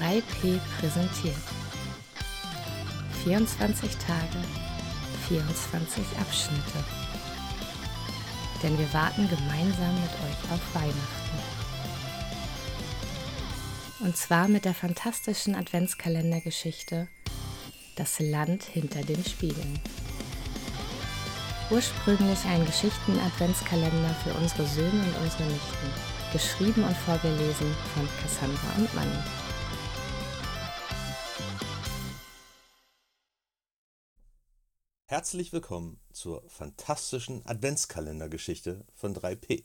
3P präsentiert. 24 Tage, 24 Abschnitte. Denn wir warten gemeinsam mit euch auf Weihnachten. Und zwar mit der fantastischen Adventskalendergeschichte Das Land hinter den Spiegeln. Ursprünglich ein Geschichten-Adventskalender für unsere Söhne und unsere Nichten. Geschrieben und vorgelesen von Cassandra und Manni. Herzlich willkommen zur fantastischen Adventskalendergeschichte von 3P.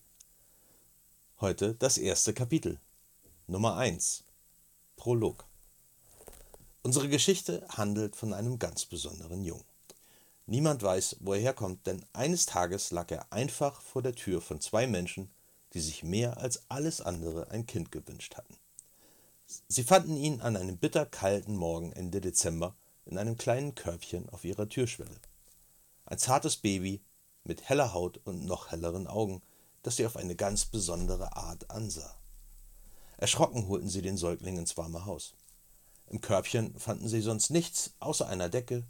Heute das erste Kapitel. Nummer 1. Prolog. Unsere Geschichte handelt von einem ganz besonderen Jungen. Niemand weiß, wo er herkommt, denn eines Tages lag er einfach vor der Tür von zwei Menschen, die sich mehr als alles andere ein Kind gewünscht hatten. Sie fanden ihn an einem bitterkalten Morgen Ende Dezember in einem kleinen Körbchen auf ihrer Türschwelle. Ein zartes Baby mit heller Haut und noch helleren Augen, das sie auf eine ganz besondere Art ansah. Erschrocken holten sie den Säugling ins warme Haus. Im Körbchen fanden sie sonst nichts außer einer Decke,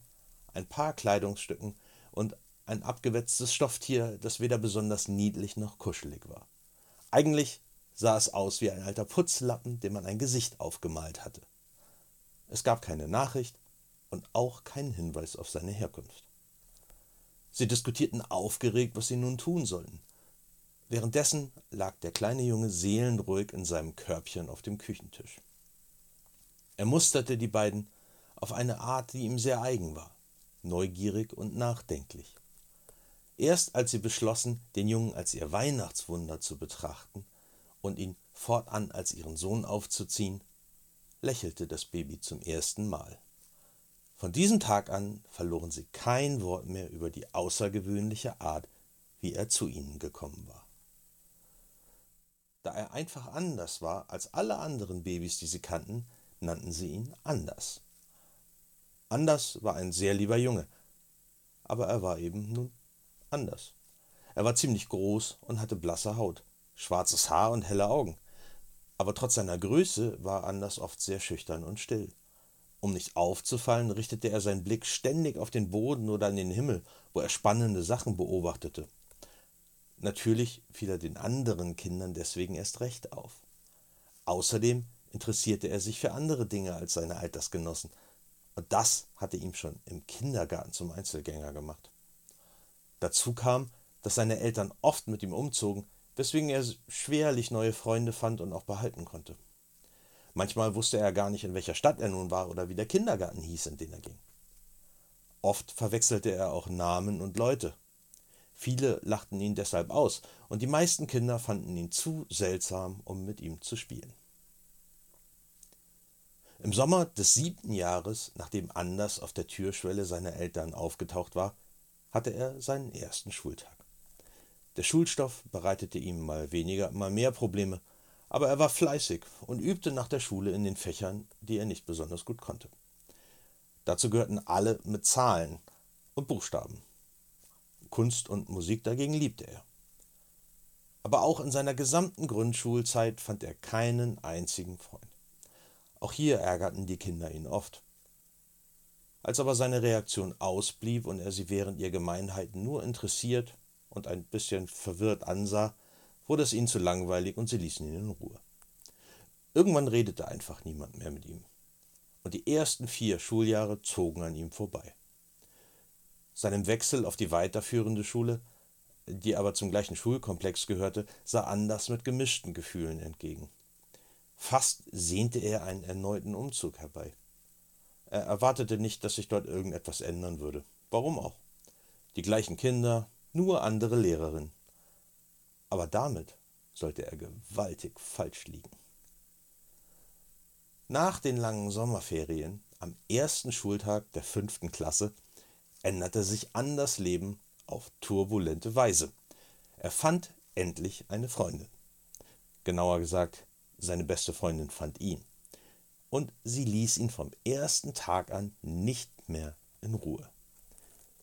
ein paar Kleidungsstücken und ein abgewetztes Stofftier, das weder besonders niedlich noch kuschelig war. Eigentlich sah es aus wie ein alter Putzlappen, dem man ein Gesicht aufgemalt hatte. Es gab keine Nachricht und auch keinen Hinweis auf seine Herkunft. Sie diskutierten aufgeregt, was sie nun tun sollten. Währenddessen lag der kleine Junge seelenruhig in seinem Körbchen auf dem Küchentisch. Er musterte die beiden auf eine Art, die ihm sehr eigen war, neugierig und nachdenklich. Erst als sie beschlossen, den Jungen als ihr Weihnachtswunder zu betrachten und ihn fortan als ihren Sohn aufzuziehen, lächelte das Baby zum ersten Mal. Von diesem Tag an verloren sie kein Wort mehr über die außergewöhnliche Art, wie er zu ihnen gekommen war. Da er einfach anders war als alle anderen Babys, die sie kannten, nannten sie ihn Anders. Anders war ein sehr lieber Junge, aber er war eben nun anders. Er war ziemlich groß und hatte blasse Haut, schwarzes Haar und helle Augen. Aber trotz seiner Größe war Anders oft sehr schüchtern und still. Um nicht aufzufallen, richtete er seinen Blick ständig auf den Boden oder in den Himmel, wo er spannende Sachen beobachtete. Natürlich fiel er den anderen Kindern deswegen erst recht auf. Außerdem interessierte er sich für andere Dinge als seine Altersgenossen, und das hatte ihn schon im Kindergarten zum Einzelgänger gemacht. Dazu kam, dass seine Eltern oft mit ihm umzogen, weswegen er schwerlich neue Freunde fand und auch behalten konnte. Manchmal wusste er gar nicht, in welcher Stadt er nun war oder wie der Kindergarten hieß, in den er ging. Oft verwechselte er auch Namen und Leute. Viele lachten ihn deshalb aus, und die meisten Kinder fanden ihn zu seltsam, um mit ihm zu spielen. Im Sommer des siebten Jahres, nachdem Anders auf der Türschwelle seiner Eltern aufgetaucht war, hatte er seinen ersten Schultag. Der Schulstoff bereitete ihm mal weniger, mal mehr Probleme, aber er war fleißig und übte nach der Schule in den Fächern, die er nicht besonders gut konnte. Dazu gehörten alle mit Zahlen und Buchstaben. Kunst und Musik dagegen liebte er. Aber auch in seiner gesamten Grundschulzeit fand er keinen einzigen Freund. Auch hier ärgerten die Kinder ihn oft. Als aber seine Reaktion ausblieb und er sie während ihr Gemeinheiten nur interessiert und ein bisschen verwirrt ansah, wurde es ihnen zu langweilig und sie ließen ihn in Ruhe. Irgendwann redete einfach niemand mehr mit ihm. Und die ersten vier Schuljahre zogen an ihm vorbei. Seinem Wechsel auf die weiterführende Schule, die aber zum gleichen Schulkomplex gehörte, sah Anders mit gemischten Gefühlen entgegen. Fast sehnte er einen erneuten Umzug herbei. Er erwartete nicht, dass sich dort irgendetwas ändern würde. Warum auch? Die gleichen Kinder, nur andere Lehrerin. Aber damit sollte er gewaltig falsch liegen. Nach den langen Sommerferien, am ersten Schultag der fünften Klasse, änderte sich Anders Leben auf turbulente Weise. Er fand endlich eine Freundin. Genauer gesagt, seine beste Freundin fand ihn und sie ließ ihn vom ersten Tag an nicht mehr in Ruhe.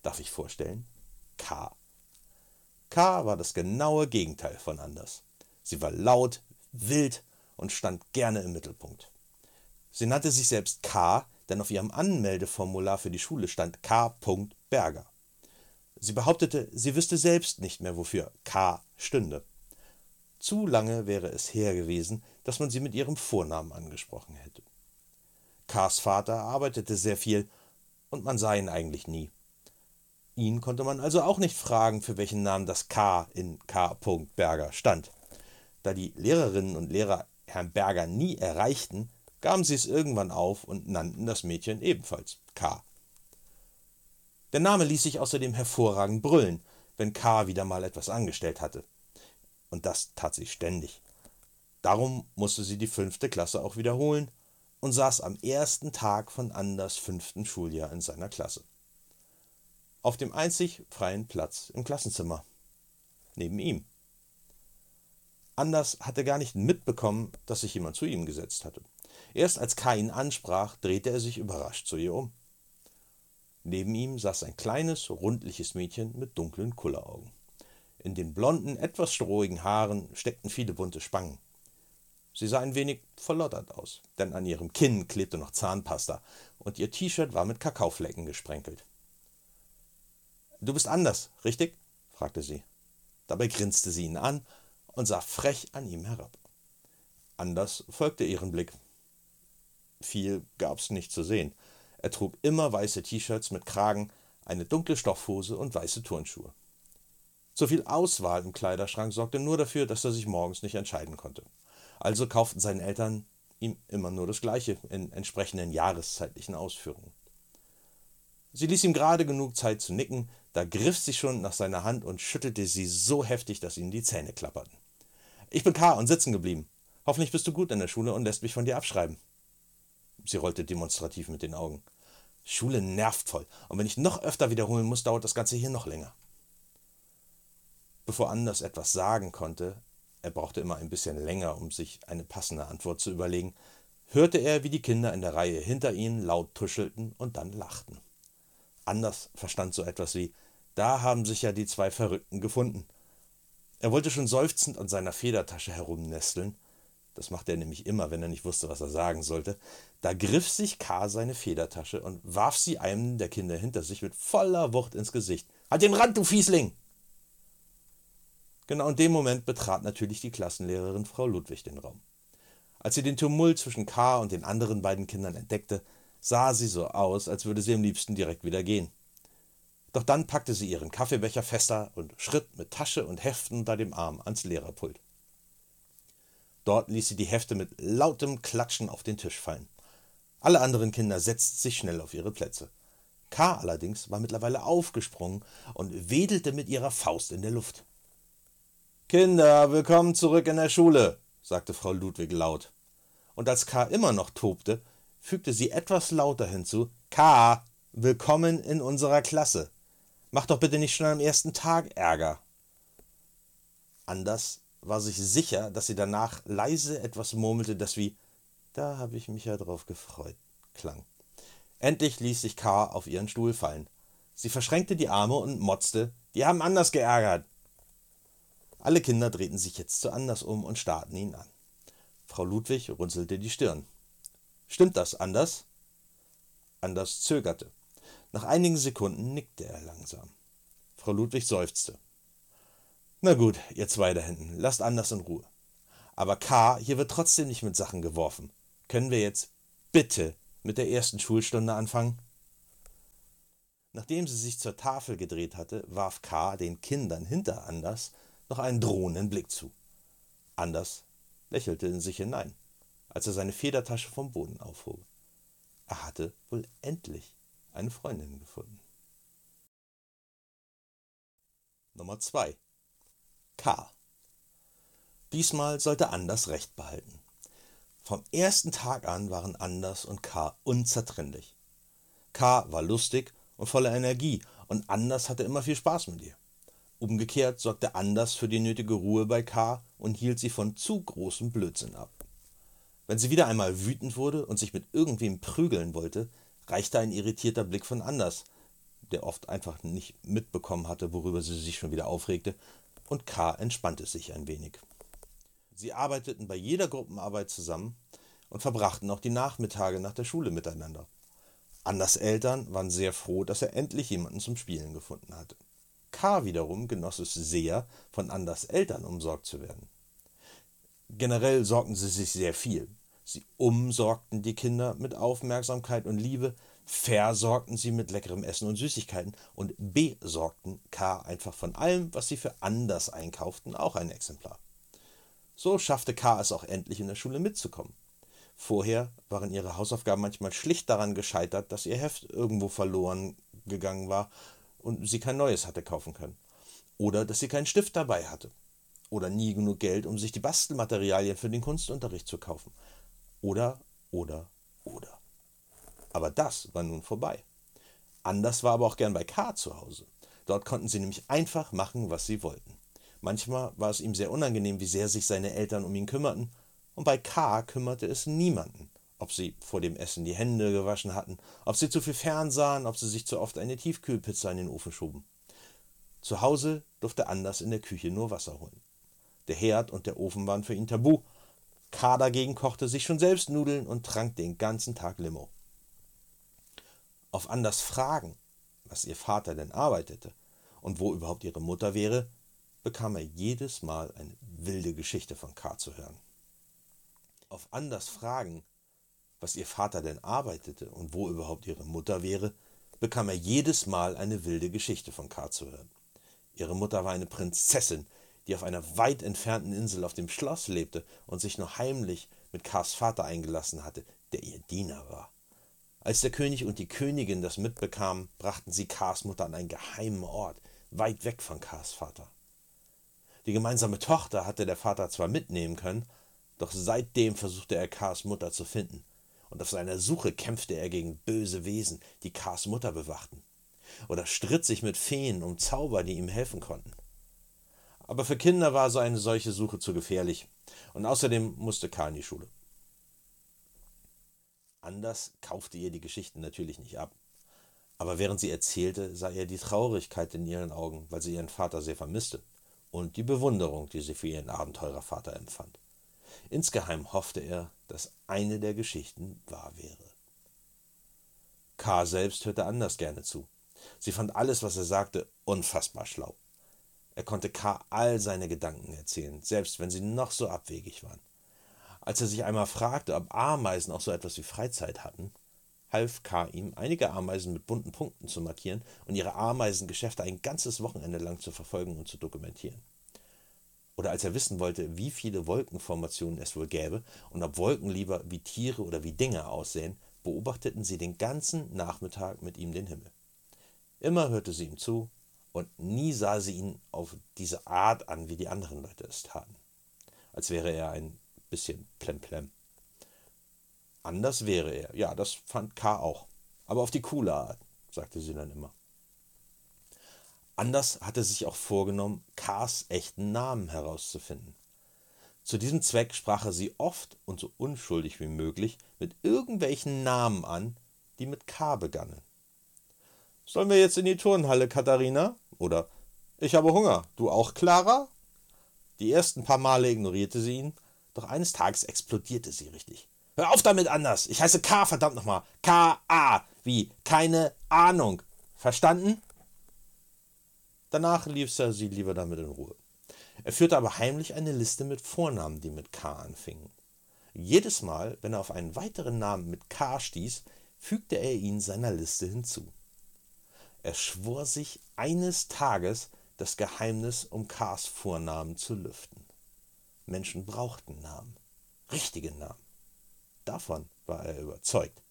Darf ich vorstellen? K. K war das genaue Gegenteil von Anders. Sie war laut, wild und stand gerne im Mittelpunkt. Sie nannte sich selbst K, denn auf ihrem Anmeldeformular für die Schule stand K. Berger. Sie behauptete, sie wüsste selbst nicht mehr, wofür K stünde. Zu lange wäre es her gewesen, dass man sie mit ihrem Vornamen angesprochen hätte. Ks Vater arbeitete sehr viel und man sah ihn eigentlich nie. Ihn konnte man also auch nicht fragen, für welchen Namen das K in K. Berger stand. Da die Lehrerinnen und Lehrer Herrn Berger nie erreichten, gaben sie es irgendwann auf und nannten das Mädchen ebenfalls K. Der Name ließ sich außerdem hervorragend brüllen, wenn K. wieder mal etwas angestellt hatte. Und das tat sie ständig. Darum musste sie die fünfte Klasse auch wiederholen und saß am ersten Tag von Anders fünften Schuljahr in seiner Klasse. Auf dem einzig freien Platz im Klassenzimmer. Neben ihm. Anders hatte gar nicht mitbekommen, dass sich jemand zu ihm gesetzt hatte. Erst als K. ihn ansprach, drehte er sich überrascht zu ihr um. Neben ihm saß ein kleines, rundliches Mädchen mit dunklen Kulleraugen. In den blonden, etwas strohigen Haaren steckten viele bunte Spangen. Sie sah ein wenig verlottert aus, denn an ihrem Kinn klebte noch Zahnpasta und ihr T-Shirt war mit Kakaoflecken gesprenkelt. Du bist anders, richtig? fragte sie. Dabei grinste sie ihn an und sah frech an ihm herab. Anders folgte ihren Blick. Viel gab's nicht zu sehen. Er trug immer weiße T-Shirts mit Kragen, eine dunkle Stoffhose und weiße Turnschuhe. So viel Auswahl im Kleiderschrank sorgte nur dafür, dass er sich morgens nicht entscheiden konnte. Also kauften seine Eltern ihm immer nur das Gleiche in entsprechenden jahreszeitlichen Ausführungen. Sie ließ ihm gerade genug Zeit zu nicken, da griff sie schon nach seiner Hand und schüttelte sie so heftig, dass ihnen die Zähne klapperten. Ich bin K. und sitzen geblieben. Hoffentlich bist du gut in der Schule und lässt mich von dir abschreiben. Sie rollte demonstrativ mit den Augen. Schule nervt voll. Und wenn ich noch öfter wiederholen muss, dauert das Ganze hier noch länger. Bevor Anders etwas sagen konnte, er brauchte immer ein bisschen länger, um sich eine passende Antwort zu überlegen, hörte er, wie die Kinder in der Reihe hinter ihnen laut tuschelten und dann lachten. Anders verstand so etwas wie, da haben sich ja die zwei Verrückten gefunden. Er wollte schon seufzend an seiner Federtasche herumnesteln, das machte er nämlich immer, wenn er nicht wusste, was er sagen sollte, da griff sich K. seine Federtasche und warf sie einem der Kinder hinter sich mit voller Wucht ins Gesicht. Halt den Rand, du Fiesling! Genau in dem Moment betrat natürlich die Klassenlehrerin Frau Ludwig den Raum. Als sie den Tumult zwischen K. und den anderen beiden Kindern entdeckte, sah sie so aus, als würde sie am liebsten direkt wieder gehen. Doch dann packte sie ihren Kaffeebecher fester und schritt mit Tasche und Heften unter dem Arm ans Lehrerpult. Dort ließ sie die Hefte mit lautem Klatschen auf den Tisch fallen. Alle anderen Kinder setzten sich schnell auf ihre Plätze. K. allerdings war mittlerweile aufgesprungen und wedelte mit ihrer Faust in der Luft. Kinder, willkommen zurück in der Schule, sagte Frau Ludwig laut. Und als K. immer noch tobte, fügte sie etwas lauter hinzu: K., willkommen in unserer Klasse. Mach doch bitte nicht schon am ersten Tag Ärger. Anders war sich sicher, dass sie danach leise etwas murmelte, das wie Da habe ich mich ja drauf gefreut klang. Endlich ließ sich K. auf ihren Stuhl fallen. Sie verschränkte die Arme und motzte Die haben anders geärgert. Alle Kinder drehten sich jetzt zu Anders um und starrten ihn an. Frau Ludwig runzelte die Stirn. Stimmt das, Anders? Anders zögerte. Nach einigen Sekunden nickte er langsam. Frau Ludwig seufzte. Na gut, ihr zwei da hinten, lasst Anders in Ruhe. Aber K, hier wird trotzdem nicht mit Sachen geworfen. Können wir jetzt bitte mit der ersten Schulstunde anfangen? Nachdem sie sich zur Tafel gedreht hatte, warf K den Kindern hinter Anders noch einen drohenden Blick zu. Anders lächelte in sich hinein, als er seine Federtasche vom Boden aufhob. Er hatte wohl endlich eine Freundin gefunden. Nummer 2 K. Diesmal sollte Anders Recht behalten. Vom ersten Tag an waren Anders und K unzertrennlich. K war lustig und voller Energie und Anders hatte immer viel Spaß mit ihr. Umgekehrt sorgte Anders für die nötige Ruhe bei K und hielt sie von zu großem Blödsinn ab. Wenn sie wieder einmal wütend wurde und sich mit irgendwem prügeln wollte, reichte ein irritierter Blick von Anders, der oft einfach nicht mitbekommen hatte, worüber sie sich schon wieder aufregte, und K. entspannte sich ein wenig. Sie arbeiteten bei jeder Gruppenarbeit zusammen und verbrachten auch die Nachmittage nach der Schule miteinander. Anders Eltern waren sehr froh, dass er endlich jemanden zum Spielen gefunden hatte. K. wiederum genoss es sehr, von Anders Eltern umsorgt zu werden. Generell sorgten sie sich sehr viel. Sie umsorgten die Kinder mit Aufmerksamkeit und Liebe, versorgten sie mit leckerem Essen und Süßigkeiten und besorgten K. einfach von allem, was sie für Anders einkauften, auch ein Exemplar. So schaffte K. es auch endlich in der Schule mitzukommen. Vorher waren ihre Hausaufgaben manchmal schlicht daran gescheitert, dass ihr Heft irgendwo verloren gegangen war und sie kein neues hatte kaufen können. Oder dass sie keinen Stift dabei hatte. Oder nie genug Geld, um sich die Bastelmaterialien für den Kunstunterricht zu kaufen. Oder, oder, oder. Aber das war nun vorbei. Anders war aber auch gern bei K zu Hause. Dort konnten sie nämlich einfach machen, was sie wollten. Manchmal war es ihm sehr unangenehm, wie sehr sich seine Eltern um ihn kümmerten, und bei K kümmerte es niemanden, ob sie vor dem Essen die Hände gewaschen hatten, ob sie zu viel fernsahen, ob sie sich zu oft eine Tiefkühlpizza in den Ofen schoben. Zu Hause durfte Anders in der Küche nur Wasser holen. Der Herd und der Ofen waren für ihn tabu. K dagegen kochte sich schon selbst Nudeln und trank den ganzen Tag Limo. Auf Anders Fragen, was ihr Vater denn arbeitete und wo überhaupt ihre Mutter wäre, bekam er jedes Mal eine wilde Geschichte von K zu hören. Auf Anders Fragen, was ihr Vater denn arbeitete und wo überhaupt ihre Mutter wäre, bekam er jedes Mal eine wilde Geschichte von K zu hören. Ihre Mutter war eine Prinzessin, die auf einer weit entfernten Insel auf dem Schloss lebte und sich nur heimlich mit Kars Vater eingelassen hatte, der ihr Diener war. Als der König und die Königin das mitbekamen, brachten sie Kars Mutter an einen geheimen Ort, weit weg von Kars Vater. Die gemeinsame Tochter hatte der Vater zwar mitnehmen können, doch seitdem versuchte er Kars Mutter zu finden, und auf seiner Suche kämpfte er gegen böse Wesen, die Kars Mutter bewachten, oder stritt sich mit Feen um Zauber, die ihm helfen konnten. Aber für Kinder war so eine solche Suche zu gefährlich, und außerdem musste K in die Schule. Anders kaufte ihr die Geschichten natürlich nicht ab. Aber während sie erzählte, sah er die Traurigkeit in ihren Augen, weil sie ihren Vater sehr vermisste und die Bewunderung, die sie für ihren Abenteurervater empfand. Insgeheim hoffte er, dass eine der Geschichten wahr wäre. K. selbst hörte anders gerne zu. Sie fand alles, was er sagte, unfassbar schlau. Er konnte K. all seine Gedanken erzählen, selbst wenn sie noch so abwegig waren. Als er sich einmal fragte, ob Ameisen auch so etwas wie Freizeit hatten, half K. ihm, einige Ameisen mit bunten Punkten zu markieren und ihre Ameisengeschäfte ein ganzes Wochenende lang zu verfolgen und zu dokumentieren. Oder als er wissen wollte, wie viele Wolkenformationen es wohl gäbe und ob Wolken lieber wie Tiere oder wie Dinge aussehen, beobachteten sie den ganzen Nachmittag mit ihm den Himmel. Immer hörte sie ihm zu und nie sah sie ihn auf diese Art an, wie die anderen Leute es taten. Als wäre er ein bisschen plemplem. Anders wäre er. Ja, das fand K. auch. Aber auf die coole Art, sagte sie dann immer. Anders hatte sich auch vorgenommen, K.s echten Namen herauszufinden. Zu diesem Zweck sprach er sie oft und so unschuldig wie möglich mit irgendwelchen Namen an, die mit K begannen. Sollen wir jetzt in die Turnhalle, Katharina? Oder Ich habe Hunger. Du auch, Clara? Die ersten paar Male ignorierte sie ihn, doch eines Tages explodierte sie richtig. Hör auf damit anders. Ich heiße K, verdammt nochmal. K-A. Wie? Keine Ahnung. Verstanden? Danach ließ er sie lieber damit in Ruhe. Er führte aber heimlich eine Liste mit Vornamen, die mit K anfingen. Jedes Mal, wenn er auf einen weiteren Namen mit K stieß, fügte er ihn seiner Liste hinzu. Er schwor sich, eines Tages das Geheimnis um Ks Vornamen zu lüften. Menschen brauchten Namen, richtige Namen. Davon war er überzeugt.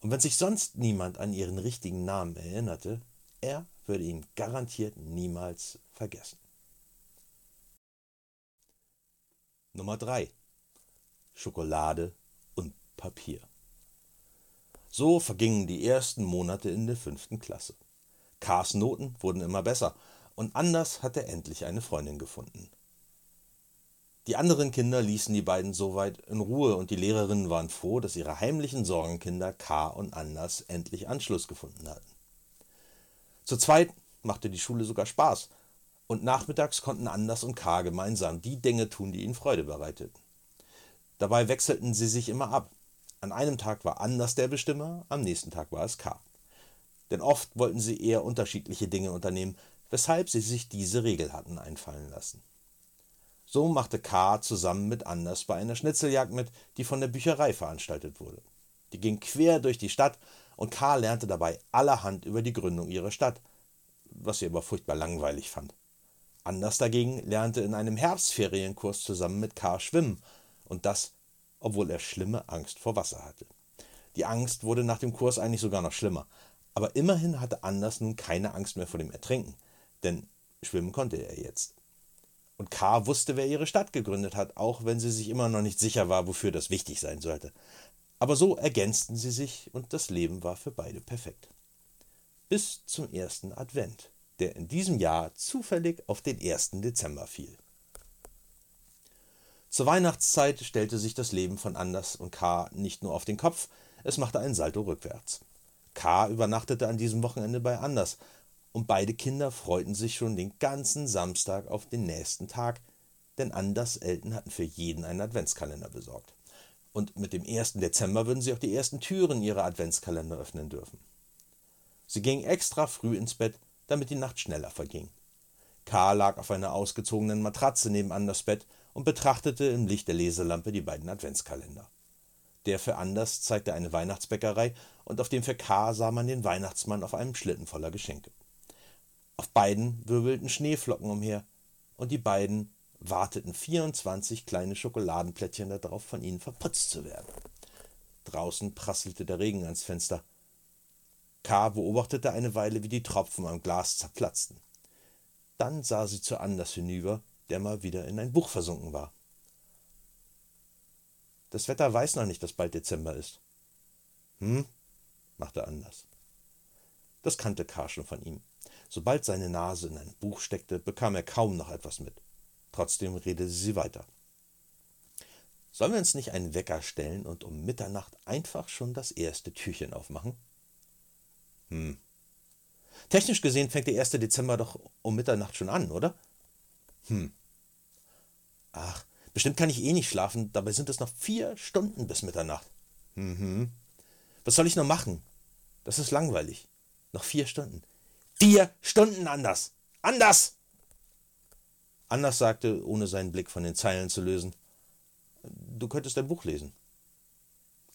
Und wenn sich sonst niemand an ihren richtigen Namen erinnerte, er würde ihn garantiert niemals vergessen. Nummer 3. Schokolade und Papier. So vergingen die ersten Monate in der fünften Klasse. Kars Noten wurden immer besser und Anders hatte endlich eine Freundin gefunden. Die anderen Kinder ließen die beiden soweit in Ruhe und die Lehrerinnen waren froh, dass ihre heimlichen Sorgenkinder K und Anders endlich Anschluss gefunden hatten. Zu zweit machte die Schule sogar Spaß und nachmittags konnten Anders und K gemeinsam die Dinge tun, die ihnen Freude bereiteten. Dabei wechselten sie sich immer ab. An einem Tag war Anders der Bestimmer, am nächsten Tag war es K. Denn oft wollten sie eher unterschiedliche Dinge unternehmen, weshalb sie sich diese Regel hatten einfallen lassen. So machte K. zusammen mit Anders bei einer Schnitzeljagd mit, die von der Bücherei veranstaltet wurde. Die ging quer durch die Stadt und K. lernte dabei allerhand über die Gründung ihrer Stadt, was sie aber furchtbar langweilig fand. Anders dagegen lernte in einem Herbstferienkurs zusammen mit K. schwimmen und das, obwohl er schlimme Angst vor Wasser hatte. Die Angst wurde nach dem Kurs eigentlich sogar noch schlimmer, aber immerhin hatte Anders nun keine Angst mehr vor dem Ertrinken, denn schwimmen konnte er jetzt. Und K. wusste, wer ihre Stadt gegründet hat, auch wenn sie sich immer noch nicht sicher war, wofür das wichtig sein sollte. Aber so ergänzten sie sich und das Leben war für beide perfekt. Bis zum ersten Advent, der in diesem Jahr zufällig auf den 1. Dezember fiel. Zur Weihnachtszeit stellte sich das Leben von Anders und K. nicht nur auf den Kopf, es machte einen Salto rückwärts. K. übernachtete an diesem Wochenende bei Anders, und beide Kinder freuten sich schon den ganzen Samstag auf den nächsten Tag, denn Anders Eltern hatten für jeden einen Adventskalender besorgt. Und mit dem 1. Dezember würden sie auch die ersten Türen ihrer Adventskalender öffnen dürfen. Sie gingen extra früh ins Bett, damit die Nacht schneller verging. Karl lag auf einer ausgezogenen Matratze neben Anders Bett und betrachtete im Licht der Leselampe die beiden Adventskalender. Der für Anders zeigte eine Weihnachtsbäckerei und auf dem für K sah man den Weihnachtsmann auf einem Schlitten voller Geschenke. Auf beiden wirbelten Schneeflocken umher und die beiden warteten 24 kleine Schokoladenplättchen darauf, von ihnen verputzt zu werden. Draußen prasselte der Regen ans Fenster. K. beobachtete eine Weile, wie die Tropfen am Glas zerplatzten. Dann sah sie zu Anders hinüber, der mal wieder in ein Buch versunken war. Das Wetter weiß noch nicht, dass bald Dezember ist. Hm? machte Anders. Das kannte K. schon von ihm. Sobald seine Nase in ein Buch steckte, bekam er kaum noch etwas mit. Trotzdem redete sie weiter. Sollen wir uns nicht einen Wecker stellen und um Mitternacht einfach schon das erste Türchen aufmachen? Hm. Technisch gesehen fängt der 1. Dezember doch um Mitternacht schon an, oder? Hm. Ach, bestimmt kann ich eh nicht schlafen, dabei sind es noch vier Stunden bis Mitternacht. Mhm. Was soll ich noch machen? Das ist langweilig. Noch vier Stunden. Vier Stunden anders. Anders! Anders sagte, ohne seinen Blick von den Zeilen zu lösen. Du könntest ein Buch lesen.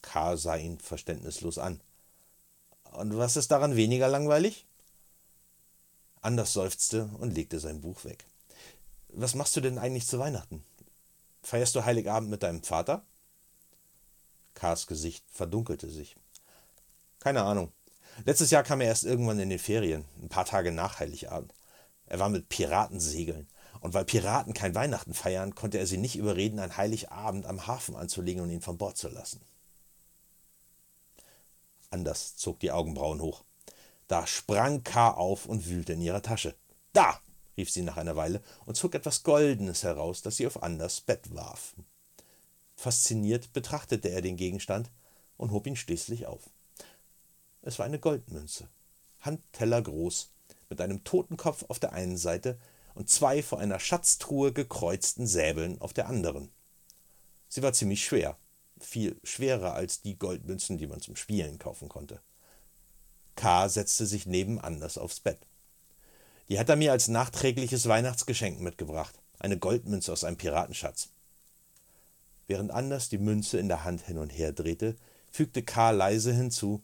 K. sah ihn verständnislos an. Und was ist daran weniger langweilig? Anders seufzte und legte sein Buch weg. Was machst du denn eigentlich zu Weihnachten? Feierst du Heiligabend mit deinem Vater? K.s Gesicht verdunkelte sich. Keine Ahnung. Letztes Jahr kam er erst irgendwann in den Ferien, ein paar Tage nach Heiligabend. Er war mit Piraten segeln. Und weil Piraten kein Weihnachten feiern, konnte er sie nicht überreden, ein Heiligabend am Hafen anzulegen und ihn von Bord zu lassen. Anders zog die Augenbrauen hoch. Da sprang K. auf und wühlte in ihrer Tasche. Da! Rief sie nach einer Weile und zog etwas Goldenes heraus, das sie auf Anders Bett warf. Fasziniert betrachtete er den Gegenstand und hob ihn schließlich auf. Es war eine Goldmünze, handtellergroß, mit einem Totenkopf auf der einen Seite und zwei vor einer Schatztruhe gekreuzten Säbeln auf der anderen. Sie war ziemlich schwer, viel schwerer als die Goldmünzen, die man zum Spielen kaufen konnte. K. setzte sich neben Anders aufs Bett. Die hat er mir als nachträgliches Weihnachtsgeschenk mitgebracht, eine Goldmünze aus einem Piratenschatz. Während Anders die Münze in der Hand hin und her drehte, fügte K. leise hinzu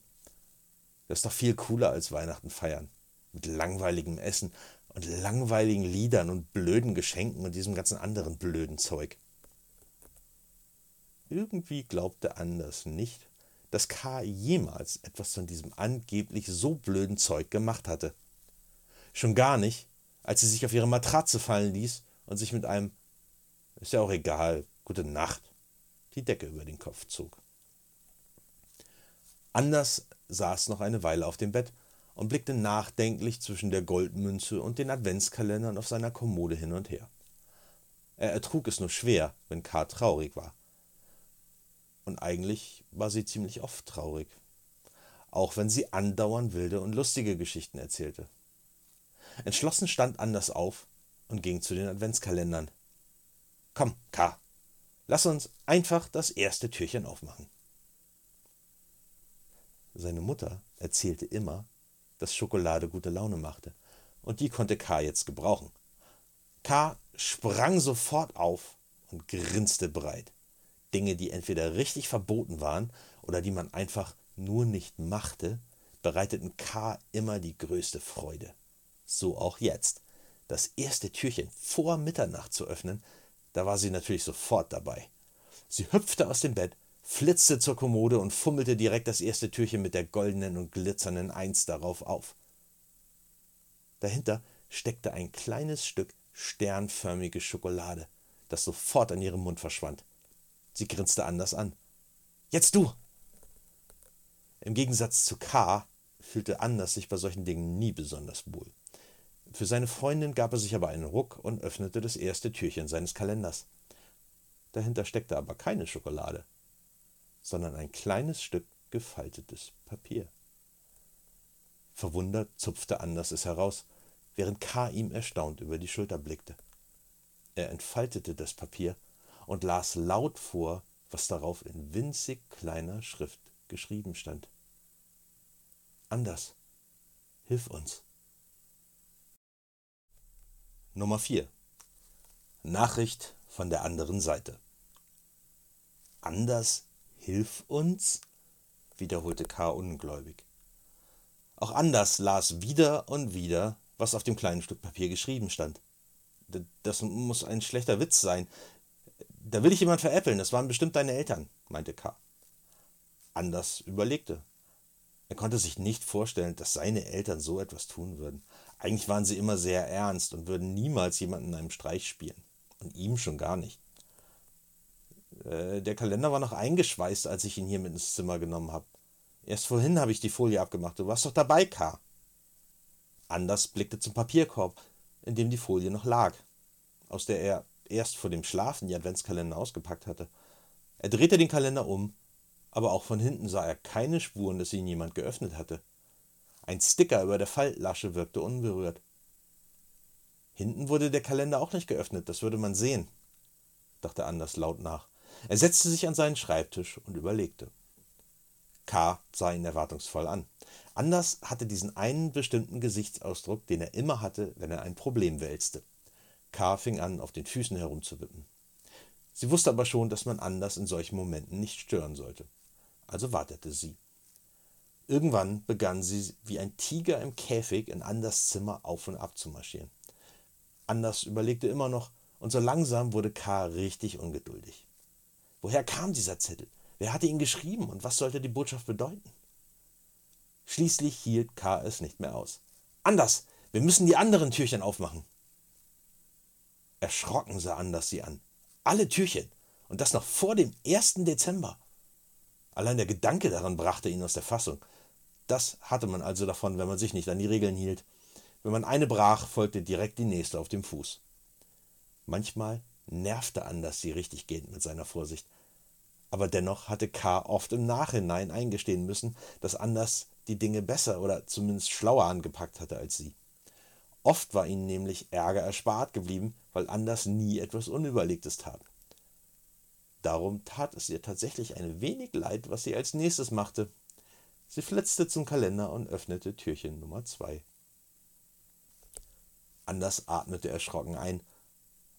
das ist doch viel cooler als Weihnachten feiern. Mit langweiligem Essen und langweiligen Liedern und blöden Geschenken und diesem ganzen anderen blöden Zeug. Irgendwie glaubte Anders nicht, dass K. jemals etwas von diesem angeblich so blöden Zeug gemacht hatte. Schon gar nicht, als sie sich auf ihre Matratze fallen ließ und sich mit einem Ist ja auch egal, gute Nacht die Decke über den Kopf zog. Anders saß noch eine Weile auf dem Bett und blickte nachdenklich zwischen der Goldmünze und den Adventskalendern auf seiner Kommode hin und her. Er ertrug es nur schwer, wenn K. traurig war. Und eigentlich war sie ziemlich oft traurig, auch wenn sie andauernd wilde und lustige Geschichten erzählte. Entschlossen stand Anders auf und ging zu den Adventskalendern. Komm, K., Lass uns einfach das erste Türchen aufmachen. Seine Mutter erzählte immer, dass Schokolade gute Laune machte, und die konnte K jetzt gebrauchen. K sprang sofort auf und grinste breit. Dinge, die entweder richtig verboten waren oder die man einfach nur nicht machte, bereiteten K immer die größte Freude. So auch jetzt. Das erste Türchen vor Mitternacht zu öffnen, da war sie natürlich sofort dabei. Sie hüpfte aus dem Bett, flitzte zur Kommode und fummelte direkt das erste Türchen mit der goldenen und glitzernden Eins darauf auf. Dahinter steckte ein kleines Stück sternförmige Schokolade, das sofort an ihrem Mund verschwand. Sie grinste anders an. Jetzt du! Im Gegensatz zu K fühlte Anders sich bei solchen Dingen nie besonders wohl. Für seine Freundin gab er sich aber einen Ruck und öffnete das erste Türchen seines Kalenders. Dahinter steckte aber keine Schokolade, sondern ein kleines Stück gefaltetes Papier. Verwundert zupfte Anders es heraus, während K. ihm erstaunt über die Schulter blickte. Er entfaltete das Papier und las laut vor, was darauf in winzig kleiner Schrift geschrieben stand. Anders, hilf uns. Nummer 4 Nachricht von der anderen Seite. Anders, hilf uns? wiederholte K. ungläubig. Auch Anders las wieder und wieder, was auf dem kleinen Stück Papier geschrieben stand. Das muss ein schlechter Witz sein. Da will ich jemand veräppeln, das waren bestimmt deine Eltern, meinte K. Anders überlegte. Er konnte sich nicht vorstellen, dass seine Eltern so etwas tun würden. Eigentlich waren sie immer sehr ernst und würden niemals jemanden in einem Streich spielen. Und ihm schon gar nicht. Äh, der Kalender war noch eingeschweißt, als ich ihn hier mit ins Zimmer genommen habe. Erst vorhin habe ich die Folie abgemacht. Du warst doch dabei, K. Anders blickte zum Papierkorb, in dem die Folie noch lag, aus der er erst vor dem Schlafen die Adventskalender ausgepackt hatte. Er drehte den Kalender um, aber auch von hinten sah er keine Spuren, dass ihn jemand geöffnet hatte. Ein Sticker über der Faltlasche wirkte unberührt. Hinten wurde der Kalender auch nicht geöffnet, das würde man sehen, dachte Anders laut nach. Er setzte sich an seinen Schreibtisch und überlegte. K. sah ihn erwartungsvoll an. Anders hatte diesen einen bestimmten Gesichtsausdruck, den er immer hatte, wenn er ein Problem wälzte. K. fing an, auf den Füßen herumzuwippen. Sie wusste aber schon, dass man Anders in solchen Momenten nicht stören sollte. Also wartete sie. Irgendwann begann sie wie ein Tiger im Käfig in Anders Zimmer auf und ab zu marschieren. Anders überlegte immer noch, und so langsam wurde K. richtig ungeduldig. Woher kam dieser Zettel? Wer hatte ihn geschrieben und was sollte die Botschaft bedeuten? Schließlich hielt K. es nicht mehr aus. Anders, wir müssen die anderen Türchen aufmachen. Erschrocken sah Anders sie an. Alle Türchen. Und das noch vor dem 1. Dezember. Allein der Gedanke daran brachte ihn aus der Fassung. Das hatte man also davon, wenn man sich nicht an die Regeln hielt. Wenn man eine brach, folgte direkt die nächste auf dem Fuß. Manchmal nervte Anders sie richtig gehend mit seiner Vorsicht. Aber dennoch hatte K. oft im Nachhinein eingestehen müssen, dass Anders die Dinge besser oder zumindest schlauer angepackt hatte als sie. Oft war ihnen nämlich Ärger erspart geblieben, weil Anders nie etwas Unüberlegtes tat. Darum tat es ihr tatsächlich ein wenig leid, was sie als nächstes machte. Sie flitzte zum Kalender und öffnete Türchen Nummer zwei. Anders atmete erschrocken ein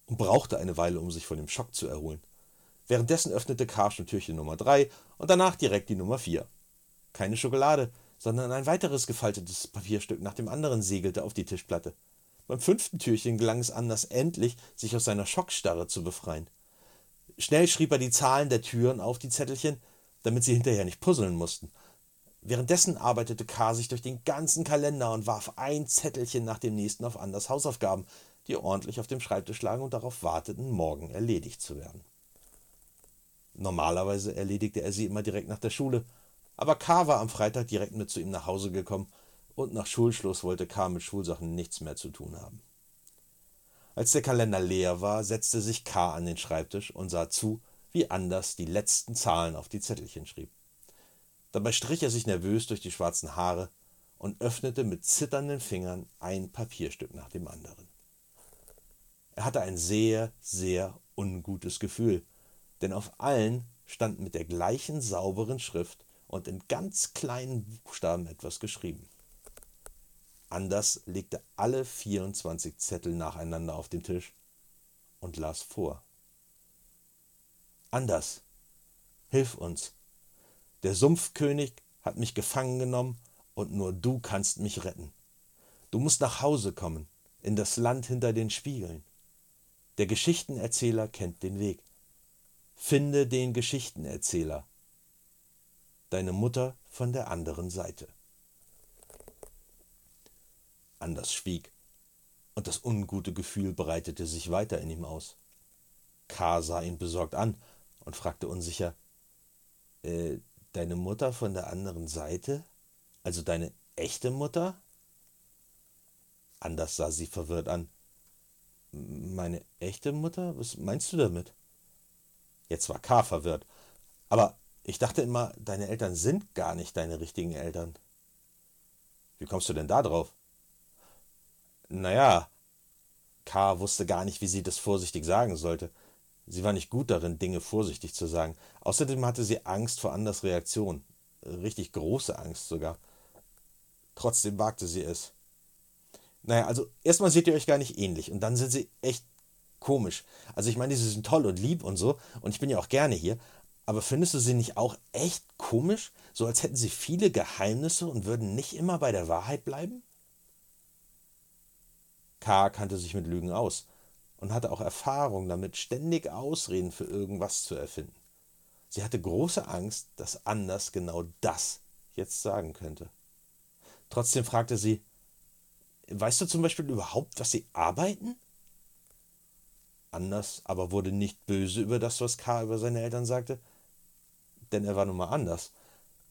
und brauchte eine Weile, um sich von dem Schock zu erholen. Währenddessen öffnete Karl Türchen Nummer 3 und danach direkt die Nummer 4. Keine Schokolade, sondern ein weiteres gefaltetes Papierstück nach dem anderen segelte auf die Tischplatte. Beim fünften Türchen gelang es Anders endlich, sich aus seiner Schockstarre zu befreien. Schnell schrieb er die Zahlen der Türen auf die Zettelchen, damit sie hinterher nicht puzzeln mussten. Währenddessen arbeitete K. sich durch den ganzen Kalender und warf ein Zettelchen nach dem nächsten auf Anders Hausaufgaben, die ordentlich auf dem Schreibtisch lagen und darauf warteten, morgen erledigt zu werden. Normalerweise erledigte er sie immer direkt nach der Schule, aber K. war am Freitag direkt mit zu ihm nach Hause gekommen und nach Schulschluss wollte K. mit Schulsachen nichts mehr zu tun haben. Als der Kalender leer war, setzte sich K. an den Schreibtisch und sah zu, wie Anders die letzten Zahlen auf die Zettelchen schrieb. Dabei strich er sich nervös durch die schwarzen Haare und öffnete mit zitternden Fingern ein Papierstück nach dem anderen. Er hatte ein sehr, sehr ungutes Gefühl, denn auf allen stand mit der gleichen sauberen Schrift und in ganz kleinen Buchstaben etwas geschrieben. Anders legte alle 24 Zettel nacheinander auf den Tisch und las vor. Anders, hilf uns. Der Sumpfkönig hat mich gefangen genommen und nur du kannst mich retten. Du musst nach Hause kommen, in das Land hinter den Spiegeln. Der Geschichtenerzähler kennt den Weg. Finde den Geschichtenerzähler. Deine Mutter von der anderen Seite. Anders schwieg, und das ungute Gefühl breitete sich weiter in ihm aus. K. sah ihn besorgt an und fragte unsicher äh, Deine Mutter von der anderen Seite? Also deine echte Mutter? Anders sah sie verwirrt an. Meine echte Mutter? Was meinst du damit? Jetzt war K. verwirrt. Aber ich dachte immer, deine Eltern sind gar nicht deine richtigen Eltern. Wie kommst du denn da drauf? Naja, K. wusste gar nicht, wie sie das vorsichtig sagen sollte. Sie war nicht gut darin, Dinge vorsichtig zu sagen. Außerdem hatte sie Angst vor Anders Reaktion. Richtig große Angst sogar. Trotzdem wagte sie es. Naja, also erstmal seht ihr euch gar nicht ähnlich und dann sind sie echt komisch. Also ich meine, sie sind toll und lieb und so und ich bin ja auch gerne hier, aber findest du sie nicht auch echt komisch? So als hätten sie viele Geheimnisse und würden nicht immer bei der Wahrheit bleiben? K. kannte sich mit Lügen aus und hatte auch Erfahrung damit, ständig Ausreden für irgendwas zu erfinden. Sie hatte große Angst, dass Anders genau das jetzt sagen könnte. Trotzdem fragte sie, weißt du zum Beispiel überhaupt, was sie arbeiten? Anders aber wurde nicht böse über das, was K. über seine Eltern sagte, denn er war nun mal anders.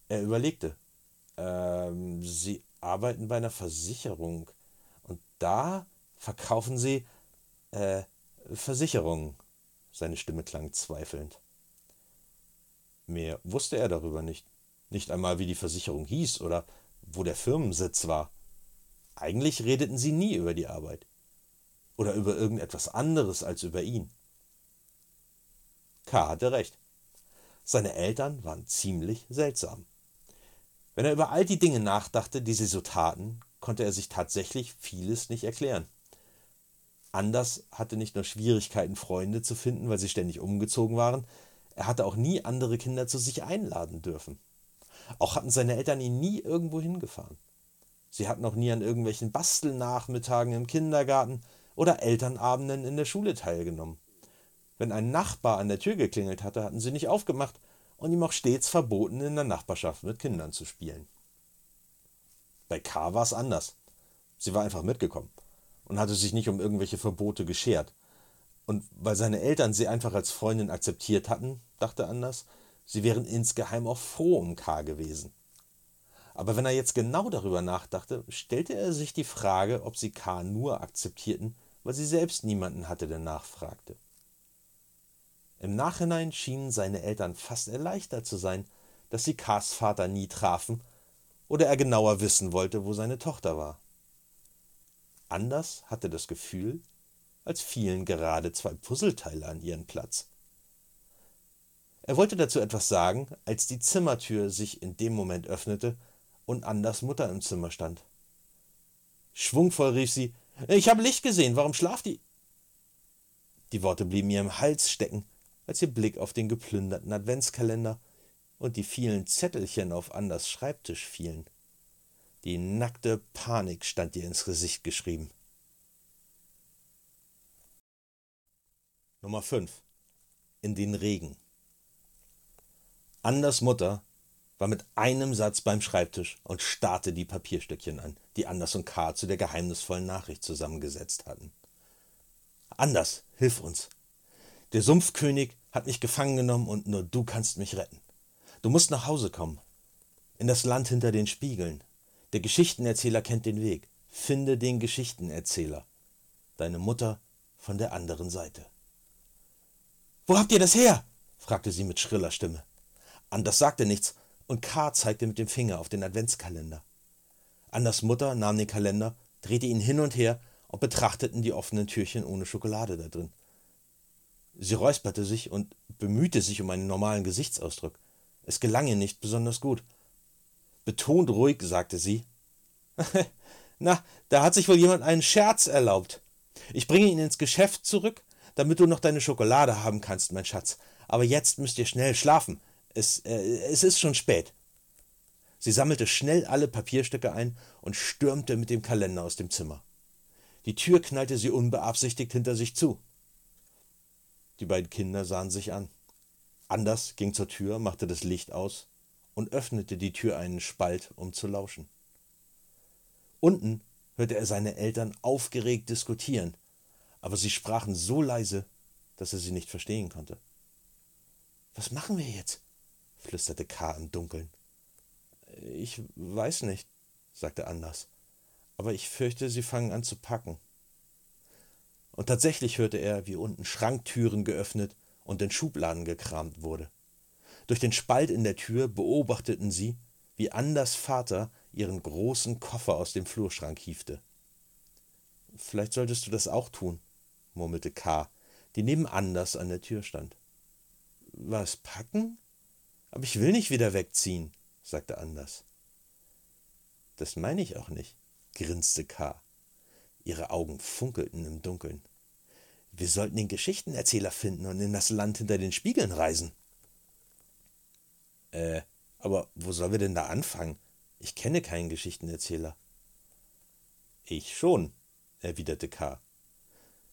Er überlegte, ähm, sie arbeiten bei einer Versicherung und da verkaufen sie äh, Versicherungen. Seine Stimme klang zweifelnd. Mehr wusste er darüber nicht. Nicht einmal, wie die Versicherung hieß oder wo der Firmensitz war. Eigentlich redeten sie nie über die Arbeit. Oder über irgendetwas anderes als über ihn. K. hatte recht. Seine Eltern waren ziemlich seltsam. Wenn er über all die Dinge nachdachte, die sie so taten, konnte er sich tatsächlich vieles nicht erklären. Anders hatte nicht nur Schwierigkeiten, Freunde zu finden, weil sie ständig umgezogen waren, er hatte auch nie andere Kinder zu sich einladen dürfen. Auch hatten seine Eltern ihn nie irgendwo hingefahren. Sie hatten auch nie an irgendwelchen Bastelnachmittagen im Kindergarten oder Elternabenden in der Schule teilgenommen. Wenn ein Nachbar an der Tür geklingelt hatte, hatten sie nicht aufgemacht und ihm auch stets verboten, in der Nachbarschaft mit Kindern zu spielen. Bei K war es anders. Sie war einfach mitgekommen und hatte sich nicht um irgendwelche Verbote geschert. Und weil seine Eltern sie einfach als Freundin akzeptiert hatten, dachte Anders, sie wären insgeheim auch froh um K. gewesen. Aber wenn er jetzt genau darüber nachdachte, stellte er sich die Frage, ob sie K. nur akzeptierten, weil sie selbst niemanden hatte, der nachfragte. Im Nachhinein schienen seine Eltern fast erleichtert zu sein, dass sie K.s Vater nie trafen oder er genauer wissen wollte, wo seine Tochter war. Anders hatte das Gefühl, als fielen gerade zwei Puzzleteile an ihren Platz. Er wollte dazu etwas sagen, als die Zimmertür sich in dem Moment öffnete und Anders Mutter im Zimmer stand. Schwungvoll rief sie Ich habe Licht gesehen, warum schlaft die? Die Worte blieben ihr im Hals stecken, als ihr Blick auf den geplünderten Adventskalender und die vielen Zettelchen auf Anders Schreibtisch fielen. Die nackte Panik stand ihr ins Gesicht geschrieben. Nummer 5. In den Regen. Anders Mutter war mit einem Satz beim Schreibtisch und starrte die Papierstückchen an, die Anders und K. zu der geheimnisvollen Nachricht zusammengesetzt hatten. Anders, hilf uns. Der Sumpfkönig hat mich gefangen genommen und nur du kannst mich retten. Du musst nach Hause kommen. In das Land hinter den Spiegeln. Der Geschichtenerzähler kennt den Weg. Finde den Geschichtenerzähler. Deine Mutter von der anderen Seite. Wo habt ihr das her? fragte sie mit schriller Stimme. Anders sagte nichts, und K. zeigte mit dem Finger auf den Adventskalender. Anders Mutter nahm den Kalender, drehte ihn hin und her und betrachteten die offenen Türchen ohne Schokolade da drin. Sie räusperte sich und bemühte sich um einen normalen Gesichtsausdruck. Es gelang ihr nicht besonders gut. Betont ruhig sagte sie: Na, da hat sich wohl jemand einen Scherz erlaubt. Ich bringe ihn ins Geschäft zurück, damit du noch deine Schokolade haben kannst, mein Schatz. Aber jetzt müsst ihr schnell schlafen. Es, äh, es ist schon spät. Sie sammelte schnell alle Papierstücke ein und stürmte mit dem Kalender aus dem Zimmer. Die Tür knallte sie unbeabsichtigt hinter sich zu. Die beiden Kinder sahen sich an. Anders ging zur Tür, machte das Licht aus und öffnete die Tür einen Spalt, um zu lauschen. Unten hörte er seine Eltern aufgeregt diskutieren, aber sie sprachen so leise, dass er sie nicht verstehen konnte. Was machen wir jetzt? flüsterte K. im Dunkeln. Ich weiß nicht, sagte Anders, aber ich fürchte, sie fangen an zu packen. Und tatsächlich hörte er, wie unten Schranktüren geöffnet und in Schubladen gekramt wurde. Durch den Spalt in der Tür beobachteten sie, wie Anders Vater ihren großen Koffer aus dem Flurschrank hiefte. Vielleicht solltest du das auch tun, murmelte K., die neben Anders an der Tür stand. Was packen? Aber ich will nicht wieder wegziehen, sagte Anders. Das meine ich auch nicht, grinste K. Ihre Augen funkelten im Dunkeln. Wir sollten den Geschichtenerzähler finden und in das Land hinter den Spiegeln reisen. Äh, aber wo sollen wir denn da anfangen? Ich kenne keinen Geschichtenerzähler. Ich schon, erwiderte K.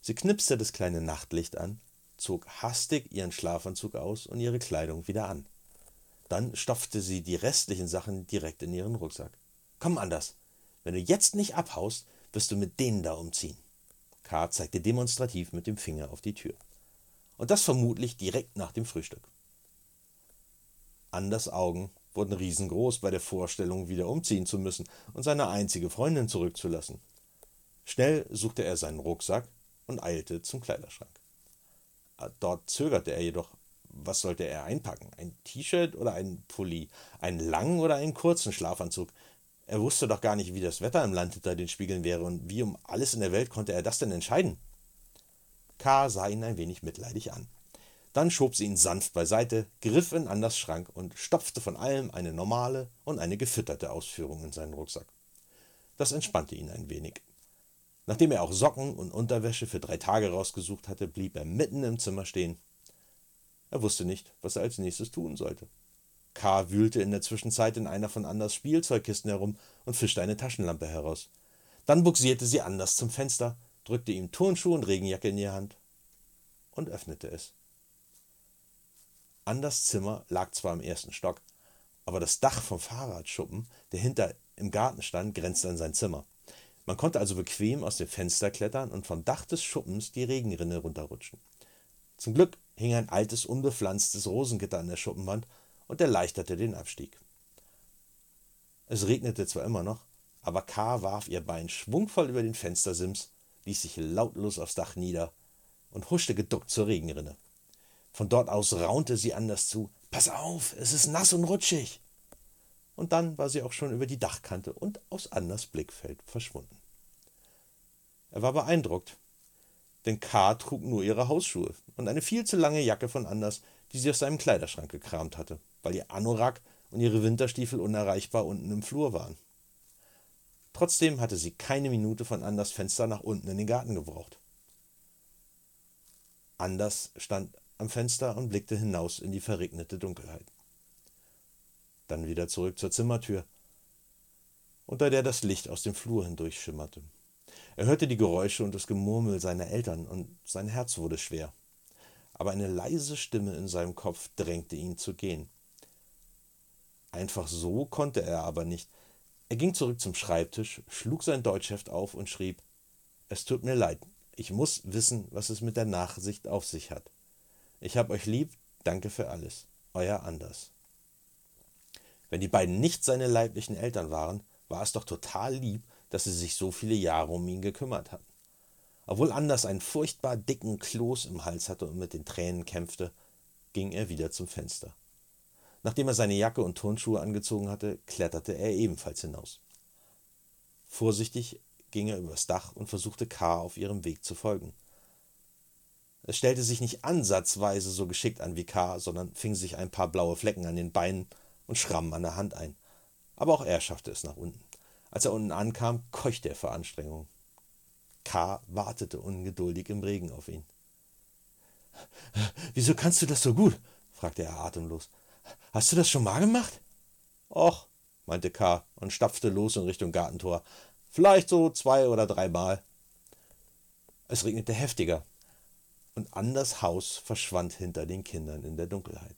Sie knipste das kleine Nachtlicht an, zog hastig ihren Schlafanzug aus und ihre Kleidung wieder an. Dann stopfte sie die restlichen Sachen direkt in ihren Rucksack. Komm, Anders, wenn du jetzt nicht abhaust, wirst du mit denen da umziehen. K. zeigte demonstrativ mit dem Finger auf die Tür. Und das vermutlich direkt nach dem Frühstück. Anders Augen wurden riesengroß bei der Vorstellung, wieder umziehen zu müssen und seine einzige Freundin zurückzulassen. Schnell suchte er seinen Rucksack und eilte zum Kleiderschrank. Ah, dort zögerte er jedoch. Was sollte er einpacken? Ein T-Shirt oder ein Pulli? Einen langen oder einen kurzen Schlafanzug? Er wusste doch gar nicht, wie das Wetter im Land hinter den Spiegeln wäre und wie um alles in der Welt konnte er das denn entscheiden? K. sah ihn ein wenig mitleidig an. Dann schob sie ihn sanft beiseite, griff in Anders Schrank und stopfte von allem eine normale und eine gefütterte Ausführung in seinen Rucksack. Das entspannte ihn ein wenig. Nachdem er auch Socken und Unterwäsche für drei Tage rausgesucht hatte, blieb er mitten im Zimmer stehen. Er wusste nicht, was er als nächstes tun sollte. K. wühlte in der Zwischenzeit in einer von Anders Spielzeugkisten herum und fischte eine Taschenlampe heraus. Dann buxierte sie Anders zum Fenster, drückte ihm Turnschuhe und Regenjacke in die Hand und öffnete es. Anders Zimmer lag zwar im ersten Stock, aber das Dach vom Fahrradschuppen, der hinter im Garten stand, grenzte an sein Zimmer. Man konnte also bequem aus dem Fenster klettern und vom Dach des Schuppens die Regenrinne runterrutschen. Zum Glück hing ein altes, unbepflanztes Rosengitter an der Schuppenwand und erleichterte den Abstieg. Es regnete zwar immer noch, aber K. warf ihr Bein schwungvoll über den Fenstersims, ließ sich lautlos aufs Dach nieder und huschte geduckt zur Regenrinne. Von dort aus raunte sie anders zu. Pass auf, es ist nass und rutschig. Und dann war sie auch schon über die Dachkante und aus Anders Blickfeld verschwunden. Er war beeindruckt, denn K. trug nur ihre Hausschuhe und eine viel zu lange Jacke von Anders, die sie aus seinem Kleiderschrank gekramt hatte, weil ihr Anorak und ihre Winterstiefel unerreichbar unten im Flur waren. Trotzdem hatte sie keine Minute von Anders Fenster nach unten in den Garten gebraucht. Anders stand am Fenster und blickte hinaus in die verregnete Dunkelheit. Dann wieder zurück zur Zimmertür, unter der das Licht aus dem Flur hindurch schimmerte. Er hörte die Geräusche und das Gemurmel seiner Eltern, und sein Herz wurde schwer. Aber eine leise Stimme in seinem Kopf drängte ihn zu gehen. Einfach so konnte er aber nicht. Er ging zurück zum Schreibtisch, schlug sein Deutschheft auf und schrieb Es tut mir leid, ich muss wissen, was es mit der Nachsicht auf sich hat. Ich hab euch lieb, danke für alles. Euer Anders. Wenn die beiden nicht seine leiblichen Eltern waren, war es doch total lieb, dass sie sich so viele Jahre um ihn gekümmert hatten. Obwohl Anders einen furchtbar dicken Kloß im Hals hatte und mit den Tränen kämpfte, ging er wieder zum Fenster. Nachdem er seine Jacke und Turnschuhe angezogen hatte, kletterte er ebenfalls hinaus. Vorsichtig ging er übers Dach und versuchte K. auf ihrem Weg zu folgen. Es stellte sich nicht ansatzweise so geschickt an wie K., sondern fing sich ein paar blaue Flecken an den Beinen und Schrammen an der Hand ein. Aber auch er schaffte es nach unten. Als er unten ankam, keuchte er vor Anstrengung. K. wartete ungeduldig im Regen auf ihn. Wieso kannst du das so gut? fragte er atemlos. Hast du das schon mal gemacht? Och, meinte K. und stapfte los in Richtung Gartentor. Vielleicht so zwei oder dreimal. Es regnete heftiger, und Anders Haus verschwand hinter den Kindern in der Dunkelheit.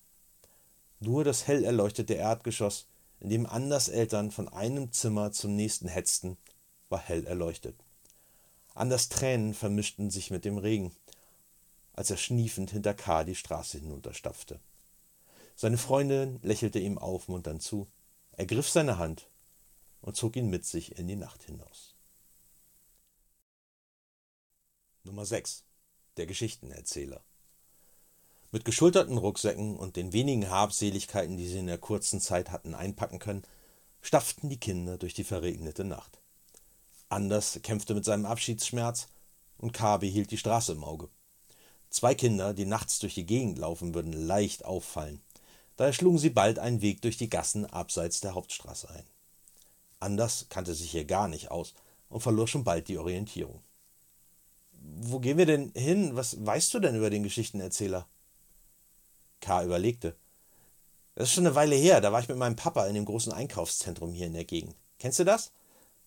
Nur das hell erleuchtete Erdgeschoss, in dem Anders Eltern von einem Zimmer zum nächsten hetzten, war hell erleuchtet. Anders Tränen vermischten sich mit dem Regen, als er schniefend hinter K. die Straße hinunterstapfte. Seine Freundin lächelte ihm aufmunternd zu, ergriff seine Hand und zog ihn mit sich in die Nacht hinaus. Nummer 6. Der Geschichtenerzähler. Mit geschulterten Rucksäcken und den wenigen Habseligkeiten, die sie in der kurzen Zeit hatten einpacken können, stapften die Kinder durch die verregnete Nacht. Anders kämpfte mit seinem Abschiedsschmerz und K. behielt die Straße im Auge. Zwei Kinder, die nachts durch die Gegend laufen, würden leicht auffallen. Daher schlugen sie bald einen Weg durch die Gassen abseits der Hauptstraße ein. Anders kannte sich hier gar nicht aus und verlor schon bald die Orientierung. Wo gehen wir denn hin? Was weißt du denn über den Geschichtenerzähler? K. überlegte. Das ist schon eine Weile her, da war ich mit meinem Papa in dem großen Einkaufszentrum hier in der Gegend. Kennst du das?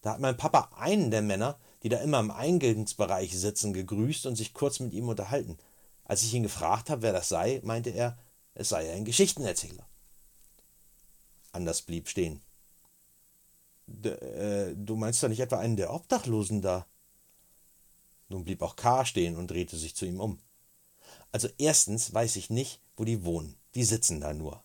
Da hat mein Papa einen der Männer, die da immer im Eingangsbereich sitzen, gegrüßt und sich kurz mit ihm unterhalten. Als ich ihn gefragt habe, wer das sei, meinte er, es sei ein Geschichtenerzähler. Anders blieb stehen. D äh, du meinst doch nicht etwa einen der Obdachlosen da? Nun blieb auch K. stehen und drehte sich zu ihm um. Also erstens weiß ich nicht, wo die wohnen. Die sitzen da nur.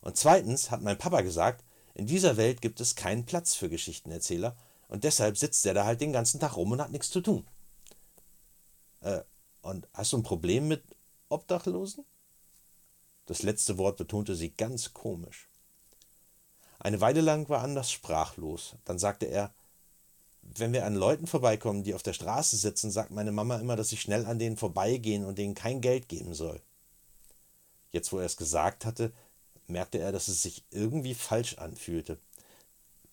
Und zweitens hat mein Papa gesagt, in dieser Welt gibt es keinen Platz für Geschichtenerzähler und deshalb sitzt er da halt den ganzen Tag rum und hat nichts zu tun. Äh, und hast du ein Problem mit Obdachlosen? Das letzte Wort betonte sie ganz komisch. Eine Weile lang war Anders sprachlos. Dann sagte er, wenn wir an Leuten vorbeikommen, die auf der Straße sitzen, sagt meine Mama immer, dass ich schnell an denen vorbeigehen und denen kein Geld geben soll. Jetzt, wo er es gesagt hatte, merkte er, dass es sich irgendwie falsch anfühlte.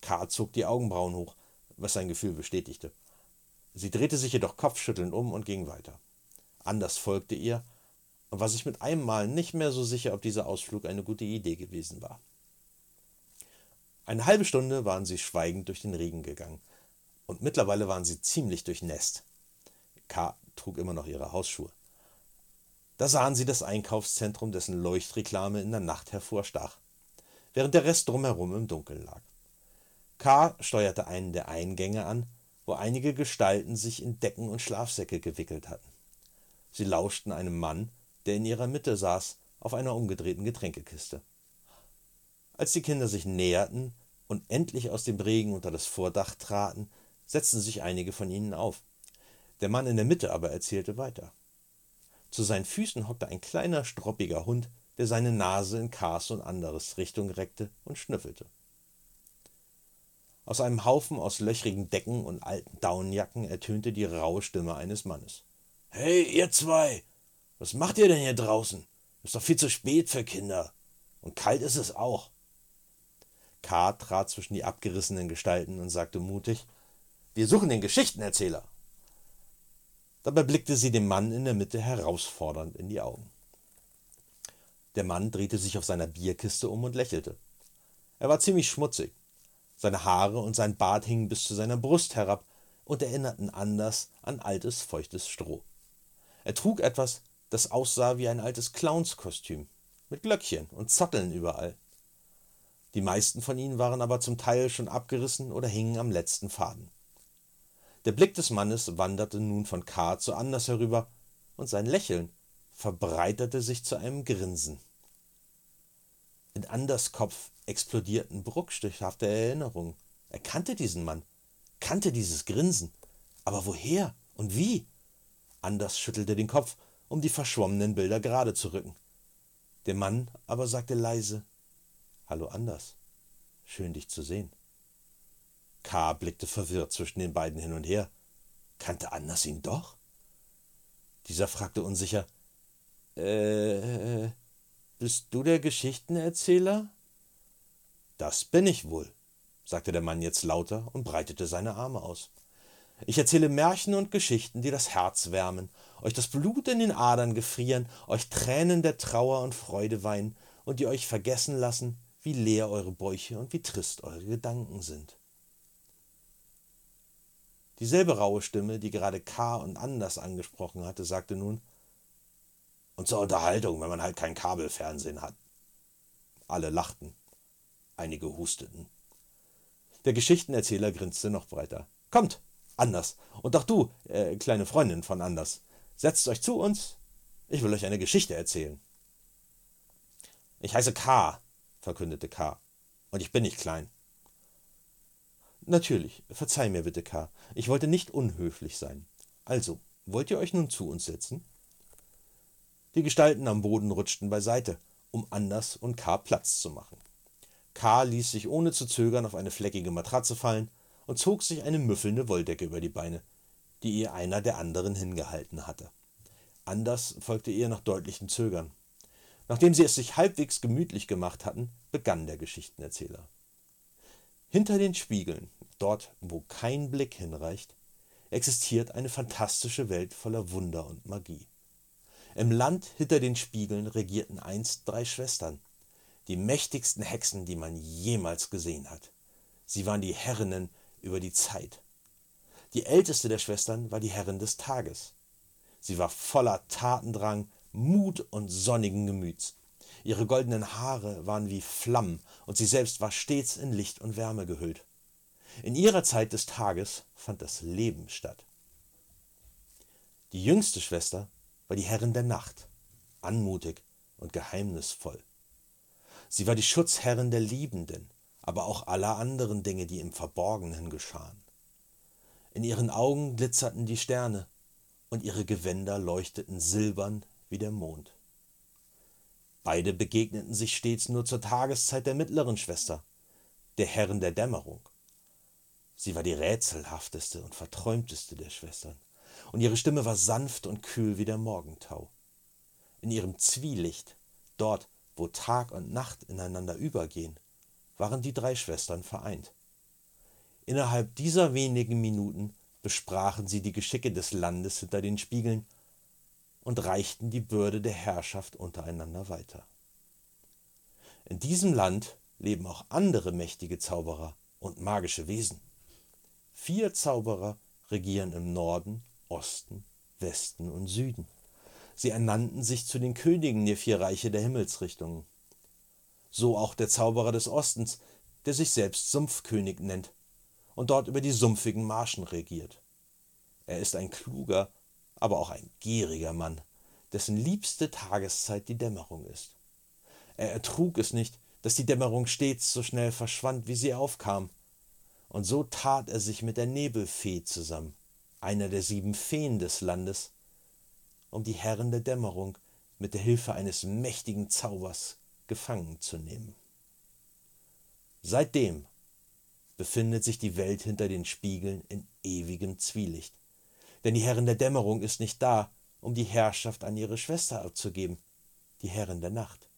K. zog die Augenbrauen hoch, was sein Gefühl bestätigte. Sie drehte sich jedoch kopfschüttelnd um und ging weiter. Anders folgte ihr und war sich mit einem Mal nicht mehr so sicher, ob dieser Ausflug eine gute Idee gewesen war. Eine halbe Stunde waren sie schweigend durch den Regen gegangen, und mittlerweile waren sie ziemlich durchnässt. K. trug immer noch ihre Hausschuhe. Da sahen sie das Einkaufszentrum, dessen Leuchtreklame in der Nacht hervorstach, während der Rest drumherum im Dunkeln lag. K. steuerte einen der Eingänge an, wo einige Gestalten sich in Decken und Schlafsäcke gewickelt hatten. Sie lauschten einem Mann, der in ihrer Mitte saß, auf einer umgedrehten Getränkekiste. Als die Kinder sich näherten und endlich aus dem Regen unter das Vordach traten, setzten sich einige von ihnen auf. Der Mann in der Mitte aber erzählte weiter. Zu seinen Füßen hockte ein kleiner, stroppiger Hund, der seine Nase in Kars und anderes Richtung reckte und schnüffelte. Aus einem Haufen aus löchrigen Decken und alten Daunenjacken ertönte die raue Stimme eines Mannes. Hey, ihr zwei! Was macht ihr denn hier draußen? Ist doch viel zu spät für Kinder. Und kalt ist es auch. K. trat zwischen die abgerissenen Gestalten und sagte mutig: Wir suchen den Geschichtenerzähler. Dabei blickte sie dem Mann in der Mitte herausfordernd in die Augen. Der Mann drehte sich auf seiner Bierkiste um und lächelte. Er war ziemlich schmutzig. Seine Haare und sein Bart hingen bis zu seiner Brust herab und erinnerten anders an altes, feuchtes Stroh. Er trug etwas, das aussah wie ein altes Clownskostüm, mit Glöckchen und Zotteln überall. Die meisten von ihnen waren aber zum Teil schon abgerissen oder hingen am letzten Faden. Der Blick des Mannes wanderte nun von K. zu Anders herüber, und sein Lächeln verbreiterte sich zu einem Grinsen. In Anders Kopf explodierten bruchstichhafte Erinnerungen. Er kannte diesen Mann, kannte dieses Grinsen. Aber woher und wie? Anders schüttelte den Kopf, um die verschwommenen Bilder gerade zu rücken. Der Mann aber sagte leise Hallo Anders, schön dich zu sehen. K. blickte verwirrt zwischen den beiden hin und her. Kannte Anders ihn doch? Dieser fragte unsicher Äh, bist du der Geschichtenerzähler? Das bin ich wohl, sagte der Mann jetzt lauter und breitete seine Arme aus. Ich erzähle Märchen und Geschichten, die das Herz wärmen, euch das Blut in den Adern gefrieren, euch Tränen der Trauer und Freude weinen und die euch vergessen lassen, wie leer eure Bäuche und wie trist eure Gedanken sind. Dieselbe raue Stimme, die gerade K. und Anders angesprochen hatte, sagte nun, und zur Unterhaltung, wenn man halt kein Kabelfernsehen hat. Alle lachten. Einige husteten. Der Geschichtenerzähler grinste noch breiter. Kommt, Anders. Und auch du, äh, kleine Freundin von Anders. Setzt euch zu uns. Ich will euch eine Geschichte erzählen. Ich heiße K., verkündete K. Und ich bin nicht klein. Natürlich, verzeih mir bitte, K. Ich wollte nicht unhöflich sein. Also, wollt ihr euch nun zu uns setzen? Die Gestalten am Boden rutschten beiseite, um Anders und K. Platz zu machen. K. ließ sich ohne zu zögern auf eine fleckige Matratze fallen und zog sich eine müffelnde Wolldecke über die Beine, die ihr einer der anderen hingehalten hatte. Anders folgte ihr nach deutlichem Zögern. Nachdem sie es sich halbwegs gemütlich gemacht hatten, begann der Geschichtenerzähler. Hinter den Spiegeln, dort wo kein Blick hinreicht, existiert eine fantastische Welt voller Wunder und Magie. Im Land hinter den Spiegeln regierten einst drei Schwestern, die mächtigsten Hexen, die man jemals gesehen hat. Sie waren die Herrinnen über die Zeit. Die älteste der Schwestern war die Herrin des Tages. Sie war voller Tatendrang, Mut und sonnigen Gemüts. Ihre goldenen Haare waren wie Flammen, und sie selbst war stets in Licht und Wärme gehüllt. In ihrer Zeit des Tages fand das Leben statt. Die jüngste Schwester war die Herrin der Nacht, anmutig und geheimnisvoll. Sie war die Schutzherrin der Liebenden, aber auch aller anderen Dinge, die im Verborgenen geschahen. In ihren Augen glitzerten die Sterne, und ihre Gewänder leuchteten silbern wie der Mond. Beide begegneten sich stets nur zur Tageszeit der mittleren Schwester, der Herrin der Dämmerung. Sie war die rätselhafteste und verträumteste der Schwestern, und ihre Stimme war sanft und kühl wie der Morgentau. In ihrem Zwielicht, dort, wo Tag und Nacht ineinander übergehen, waren die drei Schwestern vereint. Innerhalb dieser wenigen Minuten besprachen sie die Geschicke des Landes hinter den Spiegeln und reichten die Bürde der Herrschaft untereinander weiter. In diesem Land leben auch andere mächtige Zauberer und magische Wesen. Vier Zauberer regieren im Norden, Osten, Westen und Süden. Sie ernannten sich zu den Königen der vier Reiche der Himmelsrichtungen so auch der Zauberer des Ostens, der sich selbst Sumpfkönig nennt und dort über die sumpfigen Marschen regiert. Er ist ein kluger, aber auch ein gieriger Mann, dessen liebste Tageszeit die Dämmerung ist. Er ertrug es nicht, dass die Dämmerung stets so schnell verschwand, wie sie aufkam, und so tat er sich mit der Nebelfee zusammen, einer der sieben Feen des Landes, um die Herren der Dämmerung mit der Hilfe eines mächtigen Zaubers gefangen zu nehmen. Seitdem befindet sich die Welt hinter den Spiegeln in ewigem Zwielicht. Denn die Herrin der Dämmerung ist nicht da, um die Herrschaft an ihre Schwester abzugeben, die Herrin der Nacht.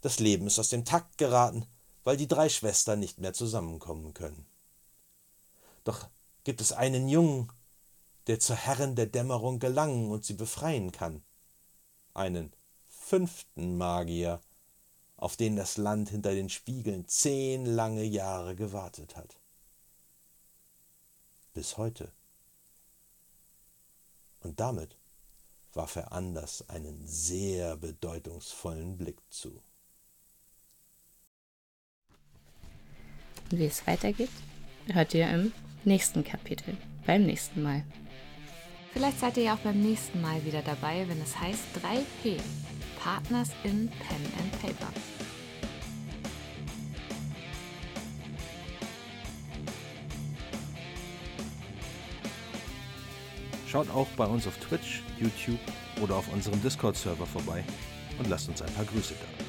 Das Leben ist aus dem Takt geraten, weil die drei Schwestern nicht mehr zusammenkommen können. Doch gibt es einen Jungen, der zur Herrin der Dämmerung gelangen und sie befreien kann. Einen fünften Magier, auf den das Land hinter den Spiegeln zehn lange Jahre gewartet hat. Bis heute. Und damit warf er Anders einen sehr bedeutungsvollen Blick zu. Wie es weitergeht, hört ihr im nächsten Kapitel, beim nächsten Mal. Vielleicht seid ihr ja auch beim nächsten Mal wieder dabei, wenn es heißt 3P. Partners in Pen and Paper. Schaut auch bei uns auf Twitch, YouTube oder auf unserem Discord-Server vorbei und lasst uns ein paar Grüße da.